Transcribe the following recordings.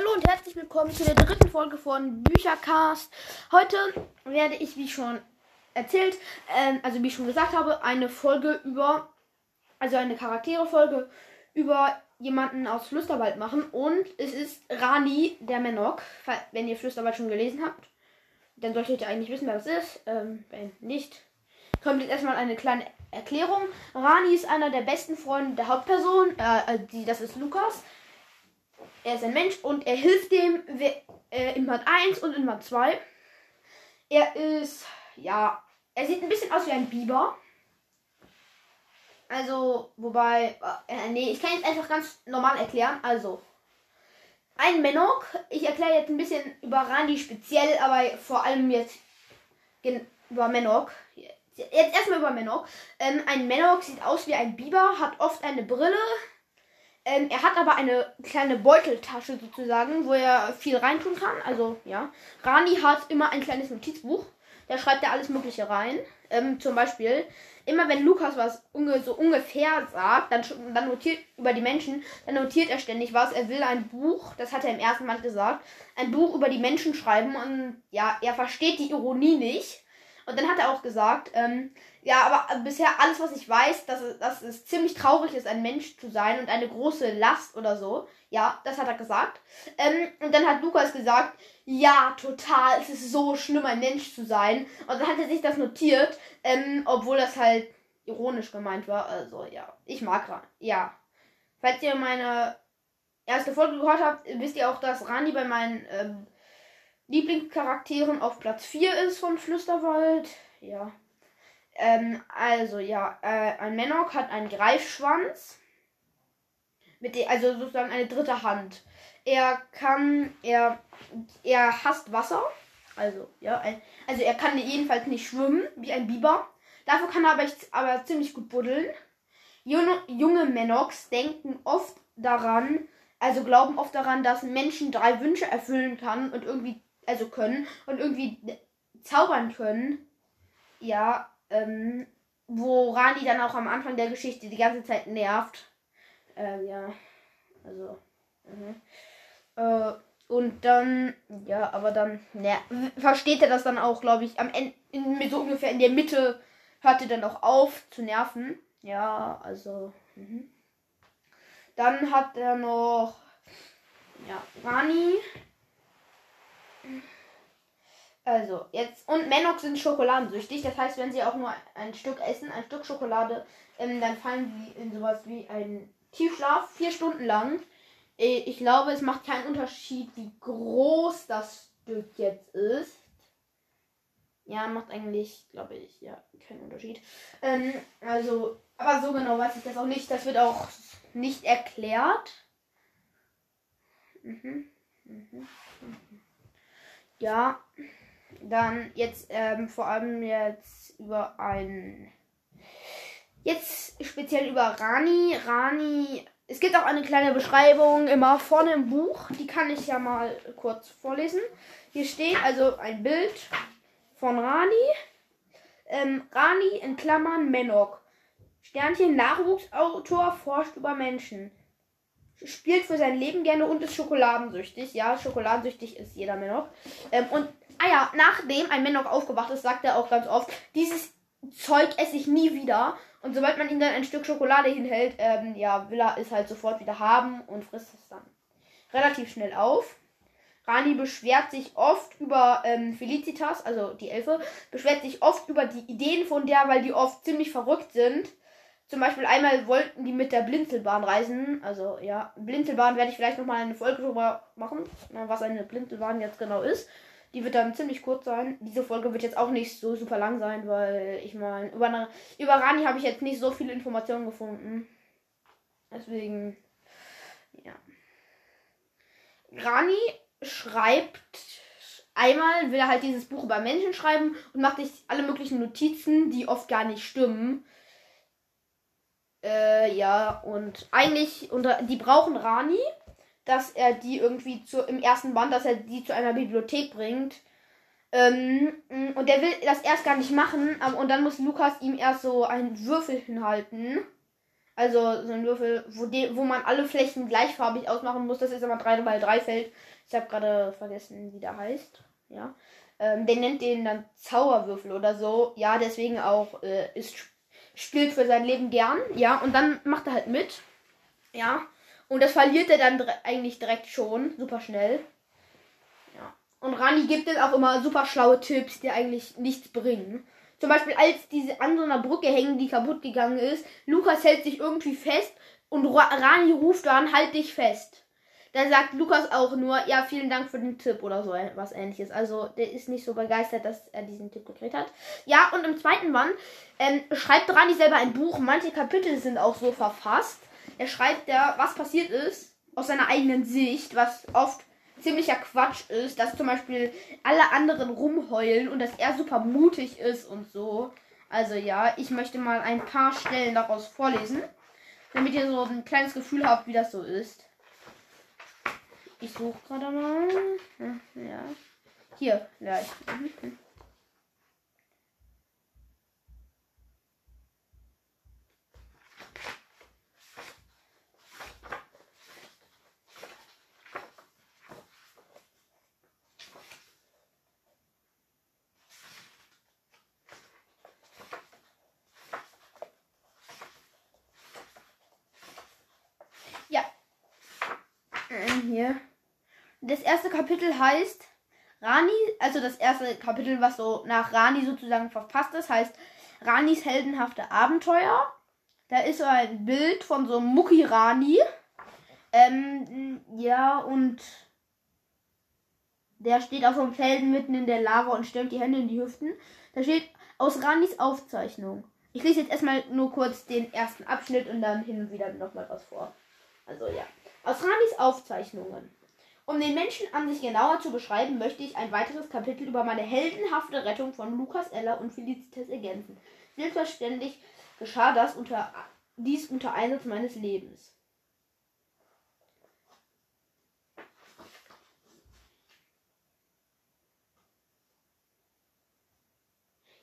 Hallo und herzlich willkommen zu der dritten Folge von Büchercast. Heute werde ich, wie schon erzählt, ähm, also wie ich schon gesagt habe, eine Folge über, also eine Charaktere-Folge über jemanden aus Flüsterwald machen. Und es ist Rani der Menok. Wenn ihr Flüsterwald schon gelesen habt, dann solltet ihr eigentlich wissen, wer das ist. Ähm, wenn nicht, kommt jetzt erstmal eine kleine Erklärung. Rani ist einer der besten Freunde der Hauptperson. Äh, die, das ist Lukas. Er ist ein Mensch und er hilft dem äh, in Part 1 und in Part 2. Er ist, ja, er sieht ein bisschen aus wie ein Biber. Also, wobei, äh, nee, ich kann jetzt einfach ganz normal erklären. Also, ein Menok. Ich erkläre jetzt ein bisschen über Rani speziell, aber vor allem jetzt über Menok. Jetzt erstmal über Menok. Ähm, ein Menok sieht aus wie ein Biber, hat oft eine Brille, ähm, er hat aber eine kleine Beuteltasche sozusagen, wo er viel reintun kann. Also ja. Rani hat immer ein kleines Notizbuch. Da schreibt er alles Mögliche rein. Ähm, zum Beispiel, immer wenn Lukas was unge so ungefähr sagt, dann, dann notiert über die Menschen, dann notiert er ständig was. Er will ein Buch, das hat er im ersten Mal gesagt, ein Buch über die Menschen schreiben und ja, er versteht die Ironie nicht. Und dann hat er auch gesagt, ähm, ja, aber bisher alles, was ich weiß, dass es, dass es ziemlich traurig ist, ein Mensch zu sein und eine große Last oder so. Ja, das hat er gesagt. Ähm, und dann hat Lukas gesagt, ja, total, es ist so schlimm, ein Mensch zu sein. Und dann hat er sich das notiert, ähm, obwohl das halt ironisch gemeint war. Also, ja, ich mag Rani. Ja. Falls ihr meine erste Folge gehört habt, wisst ihr auch, dass Rani bei meinen ähm, Lieblingscharakteren auf Platz 4 ist von Flüsterwald. Ja. Ähm, also ja, äh, ein Menok hat einen Greifschwanz. Mit der, also sozusagen eine dritte Hand. Er kann, er, er hasst Wasser. Also, ja, also er kann jedenfalls nicht schwimmen, wie ein Biber. Dafür kann er aber, aber ziemlich gut buddeln. Junge, junge Menoks denken oft daran, also glauben oft daran, dass Menschen drei Wünsche erfüllen kann und irgendwie, also können und irgendwie zaubern können. Ja, ähm, wo Rani dann auch am Anfang der Geschichte die ganze Zeit nervt. Ähm, ja, also. Mhm. Äh, und dann, ja, aber dann, ne, versteht er das dann auch, glaube ich, am Ende, in, so ungefähr in der Mitte hört er dann auch auf zu nerven. Ja, also. Mhm. Dann hat er noch, ja, Rani. Also, jetzt. Und Menok sind schokoladensüchtig. Das heißt, wenn sie auch nur ein Stück essen, ein Stück Schokolade, ähm, dann fallen sie in sowas wie einen Tiefschlaf, vier Stunden lang. Äh, ich glaube, es macht keinen Unterschied, wie groß das Stück jetzt ist. Ja, macht eigentlich, glaube ich, ja, keinen Unterschied. Ähm, also, aber so genau weiß ich das auch nicht. Das wird auch nicht erklärt. Mhm. Mhm. Mhm. Ja. Dann jetzt ähm, vor allem jetzt über ein. Jetzt speziell über Rani. Rani. Es gibt auch eine kleine Beschreibung immer vorne im Buch. Die kann ich ja mal kurz vorlesen. Hier steht also ein Bild von Rani. Ähm, Rani in Klammern Menok. Sternchen Nachwuchsautor forscht über Menschen. Spielt für sein Leben gerne und ist schokoladensüchtig. Ja, schokoladensüchtig ist jeder Menok. Ähm, und Ah ja, nachdem ein Menok aufgewacht ist, sagt er auch ganz oft, dieses Zeug esse ich nie wieder. Und sobald man ihm dann ein Stück Schokolade hinhält, ähm, ja, will er es halt sofort wieder haben und frisst es dann relativ schnell auf. Rani beschwert sich oft über ähm, Felicitas, also die Elfe, beschwert sich oft über die Ideen von der, weil die oft ziemlich verrückt sind. Zum Beispiel einmal wollten die mit der Blinzelbahn reisen. Also ja, Blinzelbahn werde ich vielleicht nochmal eine Folge drüber machen, was eine Blinzelbahn jetzt genau ist. Die wird dann ziemlich kurz sein. Diese Folge wird jetzt auch nicht so super lang sein, weil ich meine, über, über Rani habe ich jetzt nicht so viele Informationen gefunden. Deswegen, ja. Rani schreibt einmal, will er halt dieses Buch über Menschen schreiben und macht sich alle möglichen Notizen, die oft gar nicht stimmen. Äh, ja, und eigentlich, und die brauchen Rani dass er die irgendwie zu, im ersten Band, dass er die zu einer Bibliothek bringt. Ähm, und der will das erst gar nicht machen. und dann muss Lukas ihm erst so einen Würfel hinhalten. Also so ein Würfel, wo, de, wo man alle Flächen gleichfarbig ausmachen muss. Das ist immer 3 bei 3 Feld. Ich habe gerade vergessen, wie der heißt. Ja. Ähm, der nennt den dann Zauberwürfel oder so. Ja, deswegen auch äh, ist spielt für sein Leben gern. Ja, und dann macht er halt mit. Ja. Und das verliert er dann eigentlich direkt schon. Super schnell. Ja. Und Rani gibt es auch immer super schlaue Tipps, die eigentlich nichts bringen. Zum Beispiel, als diese an so einer Brücke hängen, die kaputt gegangen ist, Lukas hält sich irgendwie fest und Rani ruft dann, halt dich fest. Da sagt Lukas auch nur, ja, vielen Dank für den Tipp oder so was ähnliches. Also, der ist nicht so begeistert, dass er diesen Tipp gekriegt hat. Ja, und im zweiten Band ähm, schreibt Rani selber ein Buch. Manche Kapitel sind auch so verfasst. Er schreibt da, was passiert ist, aus seiner eigenen Sicht, was oft ziemlicher Quatsch ist, dass zum Beispiel alle anderen rumheulen und dass er super mutig ist und so. Also ja, ich möchte mal ein paar Stellen daraus vorlesen, damit ihr so ein kleines Gefühl habt, wie das so ist. Ich suche gerade mal. Ja. Hier, gleich. Mhm. hier. Das erste Kapitel heißt Rani, also das erste Kapitel, was so nach Rani sozusagen verfasst ist, heißt Ranis heldenhafte Abenteuer. Da ist so ein Bild von so Mucki Rani. Ähm, ja, und der steht auf einem Felsen mitten in der Lava und stellt die Hände in die Hüften. Da steht aus Ranis Aufzeichnung. Ich lese jetzt erstmal nur kurz den ersten Abschnitt und dann hin und wieder nochmal was vor. Also ja. Aus Ramis Aufzeichnungen. Um den Menschen an sich genauer zu beschreiben, möchte ich ein weiteres Kapitel über meine heldenhafte Rettung von Lukas Eller und Felicitas ergänzen. Selbstverständlich geschah das unter, dies unter Einsatz meines Lebens.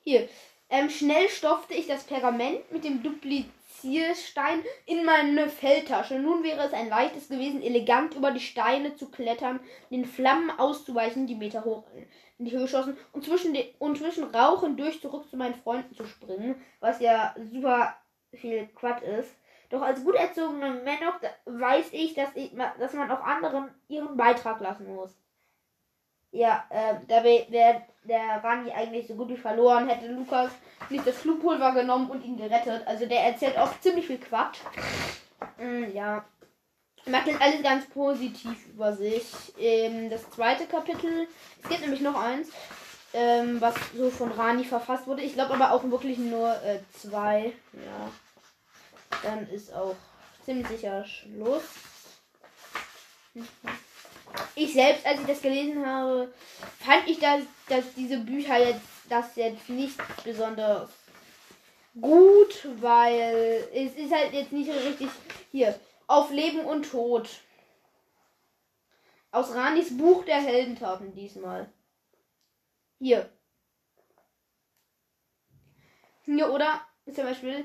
Hier, ähm, schnell stopfte ich das Pergament mit dem Dupliz Zierstein in meine Feldtasche. Nun wäre es ein leichtes gewesen, elegant über die Steine zu klettern, den Flammen auszuweichen, die Meter hoch in die Höhe schossen und zwischen, den, und zwischen Rauchen durch zurück zu meinen Freunden zu springen, was ja super viel Quatsch ist. Doch als gut erzogener Männer weiß ich, dass, ich, dass man auch anderen ihren Beitrag lassen muss. Ja, äh, da wäre der Rani eigentlich so gut wie verloren, hätte Lukas nicht das Flugpulver genommen und ihn gerettet. Also der erzählt auch ziemlich viel Quatsch. Mm, ja. Macht jetzt alles ganz positiv über sich. Ähm, das zweite Kapitel, es gibt nämlich noch eins, ähm, was so von Rani verfasst wurde. Ich glaube aber auch wirklich nur äh, zwei. Ja. Dann ist auch ziemlich sicher Schluss. Ich selbst, als ich das gelesen habe, fand ich, dass, dass diese Bücher jetzt das jetzt nicht besonders gut, weil es ist halt jetzt nicht richtig hier auf Leben und Tod. Aus Ranis Buch der Heldentaten diesmal. Hier. Hier, oder zum Beispiel,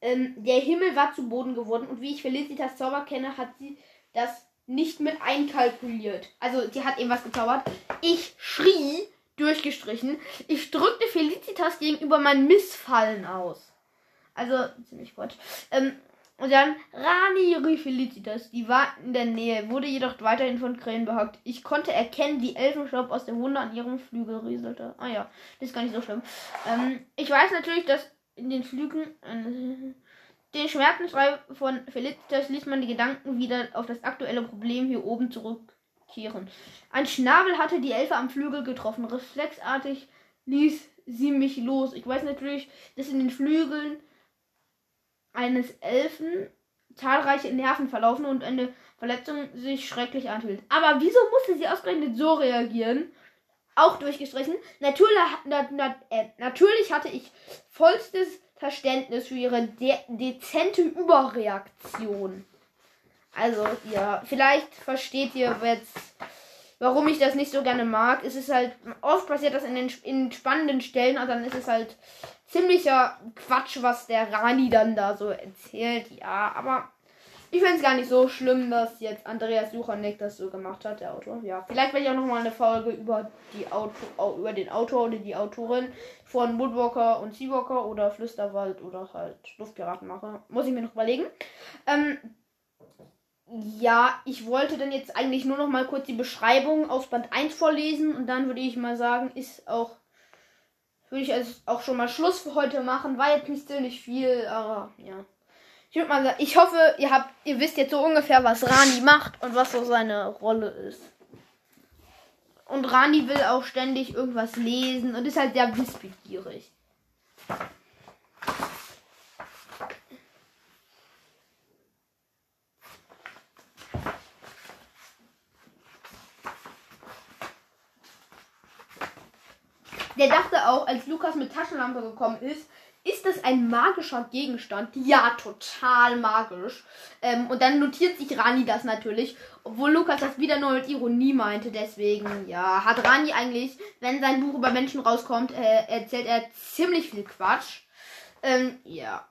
ähm, der Himmel war zu Boden geworden und wie ich Felicitas Zauber kenne, hat sie das nicht mit einkalkuliert. Also, sie hat eben was gezaubert. Ich schrie, durchgestrichen. Ich drückte Felicitas gegenüber mein Missfallen aus. Also, ziemlich Quatsch. Ähm, und dann Rani rief Felicitas, die war in der Nähe, wurde jedoch weiterhin von Krähen behagt. Ich konnte erkennen, wie Elfenstaub aus der Wunde an ihrem Flügel rieselte. Ah ja, das ist gar nicht so schlimm. Ähm, ich weiß natürlich, dass in den Flügeln äh, den Schmerzensfrei von Felicitas ließ man die Gedanken wieder auf das aktuelle Problem hier oben zurückkehren. Ein Schnabel hatte die Elfe am Flügel getroffen. Reflexartig ließ sie mich los. Ich weiß natürlich, dass in den Flügeln eines Elfen zahlreiche Nerven verlaufen und eine Verletzung sich schrecklich anfühlt. Aber wieso musste sie ausgerechnet so reagieren? Auch durchgestrichen. Natürlich, na, na, äh, natürlich hatte ich vollstes Verständnis für ihre de dezente Überreaktion. Also, ja, vielleicht versteht ihr jetzt, warum ich das nicht so gerne mag. Es ist halt, oft passiert das in den in spannenden Stellen und dann ist es halt ziemlicher Quatsch, was der Rani dann da so erzählt. Ja, aber ich finde es gar nicht so schlimm, dass jetzt Andreas Suchanek das so gemacht hat, der Autor. Ja, vielleicht werde ich auch noch mal eine Folge über die Auto, über den Autor oder die Autorin von Woodwalker und Seawalker oder Flüsterwald oder halt Luftpiraten mache. Muss ich mir noch überlegen. Ähm, ja, ich wollte dann jetzt eigentlich nur noch mal kurz die Beschreibung aus Band 1 vorlesen und dann würde ich mal sagen, ist auch würde ich also auch schon mal Schluss für heute machen. War jetzt nicht ziemlich viel, aber ja. Ich würde mal sagen, ich hoffe, ihr habt, ihr wisst jetzt so ungefähr, was Rani macht und was so seine Rolle ist. Und Rani will auch ständig irgendwas lesen und ist halt sehr wissbegierig. Der dachte auch, als Lukas mit Taschenlampe gekommen ist, ist das ein magischer Gegenstand? Ja, total magisch. Ähm, und dann notiert sich Rani das natürlich, obwohl Lukas das wieder nur mit Ironie meinte. Deswegen, ja, hat Rani eigentlich, wenn sein Buch über Menschen rauskommt, äh, erzählt er ziemlich viel Quatsch. Ähm, ja.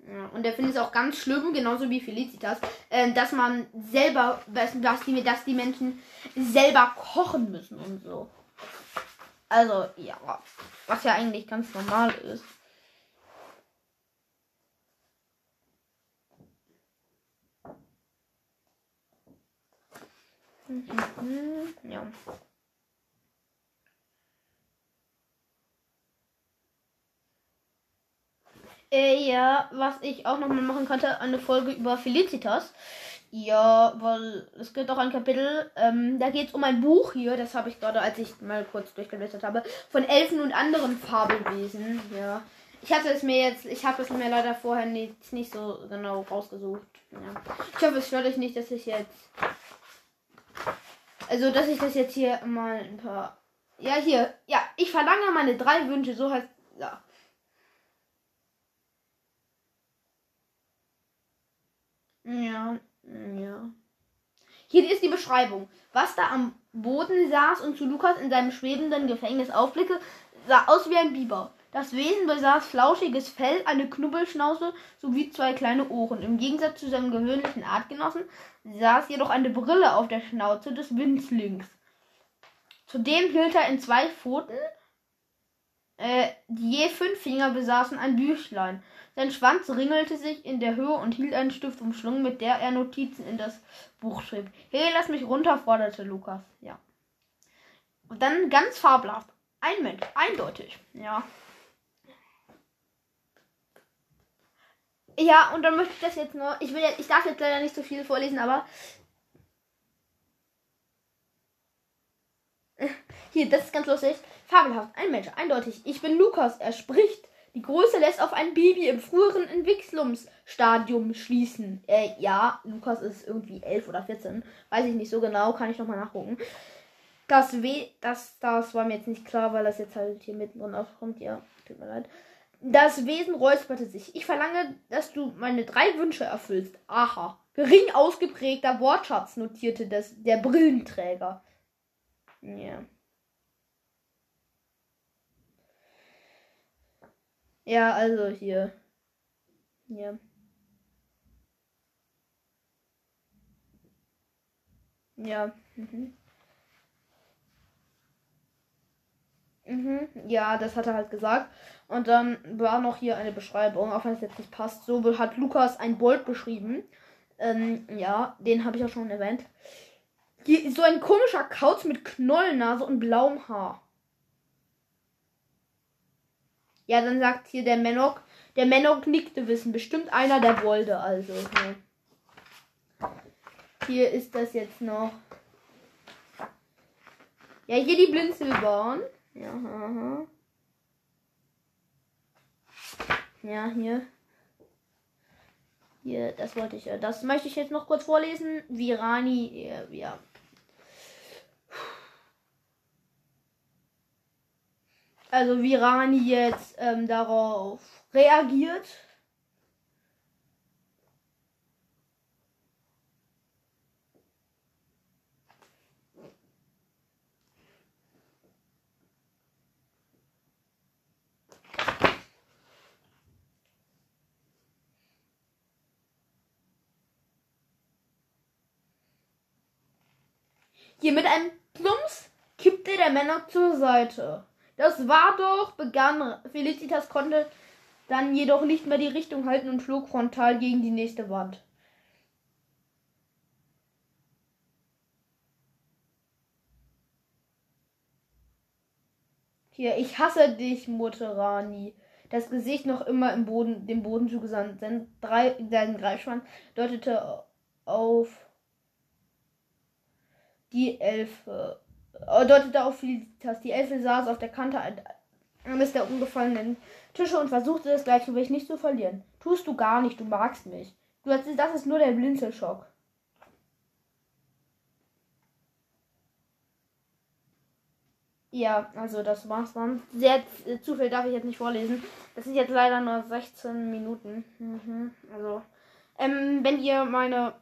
ja. Und er findet es auch ganz schlimm, genauso wie Felicitas, äh, dass man selber, dass, dass, die, dass die Menschen selber kochen müssen und so. Also, ja. Was ja eigentlich ganz normal ist. Mhm, ja. Äh, ja, was ich auch noch mal machen könnte, eine Folge über Felicitas. Ja, weil es gibt auch ein Kapitel, ähm, da geht es um ein Buch hier, das habe ich gerade, als ich mal kurz durchgeblättert habe, von Elfen und anderen Fabelwesen. Ja. Ich hatte es mir jetzt, ich habe es mir leider vorher nicht, nicht so genau rausgesucht. Ja. Ich hoffe, es stört euch nicht, dass ich jetzt also, dass ich das jetzt hier mal ein paar. Ja, hier. Ja, ich verlange meine drei Wünsche. So heißt. Ja. Ja, ja. Hier ist die Beschreibung. Was da am Boden saß und zu Lukas in seinem schwebenden Gefängnis aufblicke, sah aus wie ein Biber. Das Wesen besaß flauschiges Fell, eine Knubbelschnauze sowie zwei kleine Ohren. Im Gegensatz zu seinem gewöhnlichen Artgenossen saß jedoch eine Brille auf der Schnauze des Winzlings. Zudem hielt er in zwei Pfoten, äh, die je fünf Finger besaßen, ein Büchlein. Sein Schwanz ringelte sich in der Höhe und hielt einen Stift umschlungen, mit der er Notizen in das Buch schrieb. Hey, lass mich runter, forderte Lukas. Ja. Und dann ganz fabelhaft. Ein Mensch, eindeutig. Ja. Ja, und dann möchte ich das jetzt nur. Ich will ich darf jetzt leider nicht so viel vorlesen, aber. Hier, das ist ganz lustig. Fabelhaft. Ein Mensch, eindeutig. Ich bin Lukas. Er spricht. Die Größe lässt auf ein Baby im früheren Entwicklungsstadium schließen. Äh, ja, Lukas ist irgendwie 11 oder 14. Weiß ich nicht so genau, kann ich nochmal nachgucken. Das W, das, das war mir jetzt nicht klar, weil das jetzt halt hier mittendrin aufkommt. Ja, tut mir leid. Das Wesen räusperte sich. Ich verlange, dass du meine drei Wünsche erfüllst. Aha. Gering ausgeprägter Wortschatz, notierte das, der Brillenträger. Ja. Ja, also hier. Ja. Ja. Mhm. Mhm. Ja, das hat er halt gesagt. Und dann war noch hier eine Beschreibung, auch wenn es jetzt nicht passt. So hat Lukas ein Bolt beschrieben. Ähm, ja, den habe ich auch schon erwähnt. Hier so ein komischer Kauz mit Knollennase und blauem Haar. Ja, dann sagt hier der Menok. Der Menok nickte wissen. Bestimmt einer der wollte also. Ja. Hier ist das jetzt noch. Ja, hier die Blinzelbahn. Ja, aha. Ja, hier. Hier, das wollte ich. Das möchte ich jetzt noch kurz vorlesen. Virani, ja. Also Virani jetzt ähm, darauf reagiert. Hier mit einem Plumps kippte der Männer zur Seite. Das war doch, begann. Felicitas konnte dann jedoch nicht mehr die Richtung halten und flog frontal gegen die nächste Wand. Hier, ich hasse dich, Mutter Rani. Das Gesicht noch immer im Boden, dem Boden zugesandt. Sein, drei, sein Greifschwanz deutete auf die Elfe. Äh, deutete auf Felicitas. Die Elfe saß auf der Kante eines der umgefallenen Tische und versuchte das Gleichgewicht nicht zu verlieren. Tust du gar nicht, du magst mich. Du, das ist nur der Blinzelschock. Ja, also das war's dann. Sehr äh, zu viel darf ich jetzt nicht vorlesen. Das sind jetzt leider nur 16 Minuten. Mhm, also, ähm, wenn ihr meine.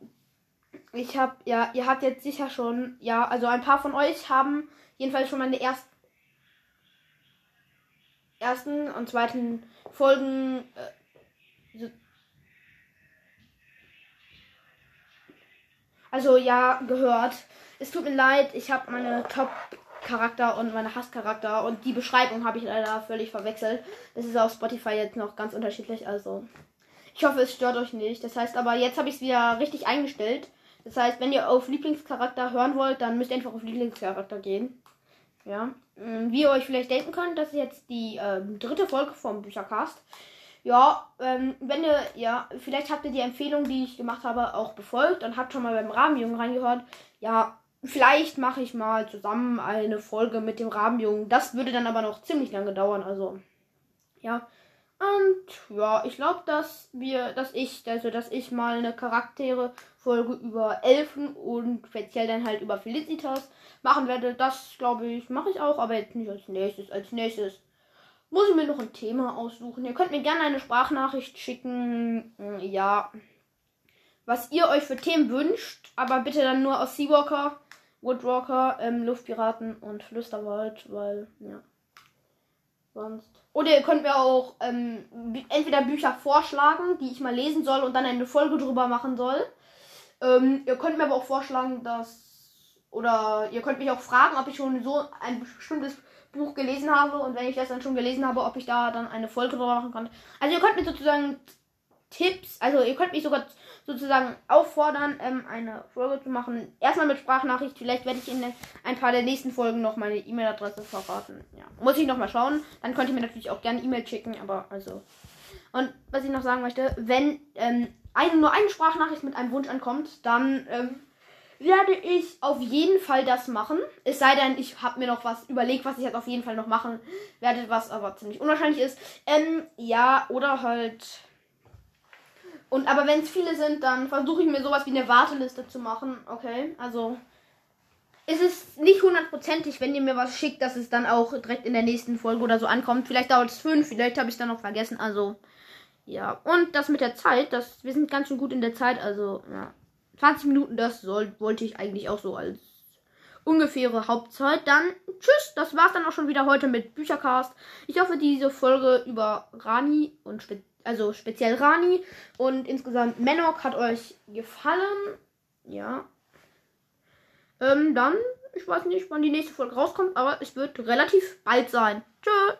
Ich hab, ja, ihr habt jetzt sicher schon, ja, also ein paar von euch haben jedenfalls schon meine erst, ersten und zweiten Folgen. Äh, also ja, gehört. Es tut mir leid, ich habe meine Top Charakter und meine Hasscharakter und die Beschreibung habe ich leider völlig verwechselt. Das ist auf Spotify jetzt noch ganz unterschiedlich, also ich hoffe, es stört euch nicht. Das heißt aber, jetzt habe ich es wieder richtig eingestellt. Das heißt, wenn ihr auf Lieblingscharakter hören wollt, dann müsst ihr einfach auf Lieblingscharakter gehen. Ja. Mm, wie ihr euch vielleicht denken könnt, das ist jetzt die äh, dritte Folge vom Büchercast. Ja, ähm, wenn ihr, ja, vielleicht habt ihr die Empfehlung, die ich gemacht habe, auch befolgt und habt schon mal beim Rahmenjungen reingehört. Ja, Vielleicht mache ich mal zusammen eine Folge mit dem Rabenjungen. Das würde dann aber noch ziemlich lange dauern. Also, ja. Und ja, ich glaube, dass wir, dass ich, also dass ich mal eine Charaktere-Folge über Elfen und speziell dann halt über Felicitas machen werde. Das glaube ich, mache ich auch, aber jetzt nicht als nächstes. Als nächstes muss ich mir noch ein Thema aussuchen. Ihr könnt mir gerne eine Sprachnachricht schicken. Ja. Was ihr euch für Themen wünscht, aber bitte dann nur aus Seawalker. Woodwalker, ähm, Luftpiraten und Flüsterwald, weil, ja. Sonst. Oder ihr könnt mir auch ähm, entweder Bücher vorschlagen, die ich mal lesen soll und dann eine Folge drüber machen soll. Ähm, ihr könnt mir aber auch vorschlagen, dass. Oder ihr könnt mich auch fragen, ob ich schon so ein bestimmtes Buch gelesen habe und wenn ich das dann schon gelesen habe, ob ich da dann eine Folge drüber machen kann. Also ihr könnt mir sozusagen Tipps, also ihr könnt mich sogar sozusagen auffordern, ähm, eine Folge zu machen. Erstmal mit Sprachnachricht. Vielleicht werde ich in ein paar der nächsten Folgen noch meine E-Mail-Adresse verraten. Ja. Muss ich nochmal schauen. Dann könnt ihr mir natürlich auch gerne E-Mail schicken, aber also. Und was ich noch sagen möchte, wenn ähm, eine, nur eine Sprachnachricht mit einem Wunsch ankommt, dann ähm, werde ich auf jeden Fall das machen. Es sei denn, ich habe mir noch was überlegt, was ich jetzt auf jeden Fall noch machen werde, was aber ziemlich unwahrscheinlich ist. Ähm, ja, oder halt und aber wenn es viele sind, dann versuche ich mir sowas wie eine Warteliste zu machen. Okay, also ist es nicht hundertprozentig, wenn ihr mir was schickt, dass es dann auch direkt in der nächsten Folge oder so ankommt. Vielleicht dauert es fünf, vielleicht habe ich es dann noch vergessen. Also ja, und das mit der Zeit, das wir sind ganz schön gut in der Zeit. Also ja, 20 Minuten, das soll, wollte ich eigentlich auch so als ungefähre Hauptzeit. Dann tschüss, das war's dann auch schon wieder heute mit Büchercast. Ich hoffe, diese Folge über Rani und speziell also speziell Rani und insgesamt Menok hat euch gefallen. Ja. Ähm, dann, ich weiß nicht, wann die nächste Folge rauskommt, aber es wird relativ bald sein. Tschö.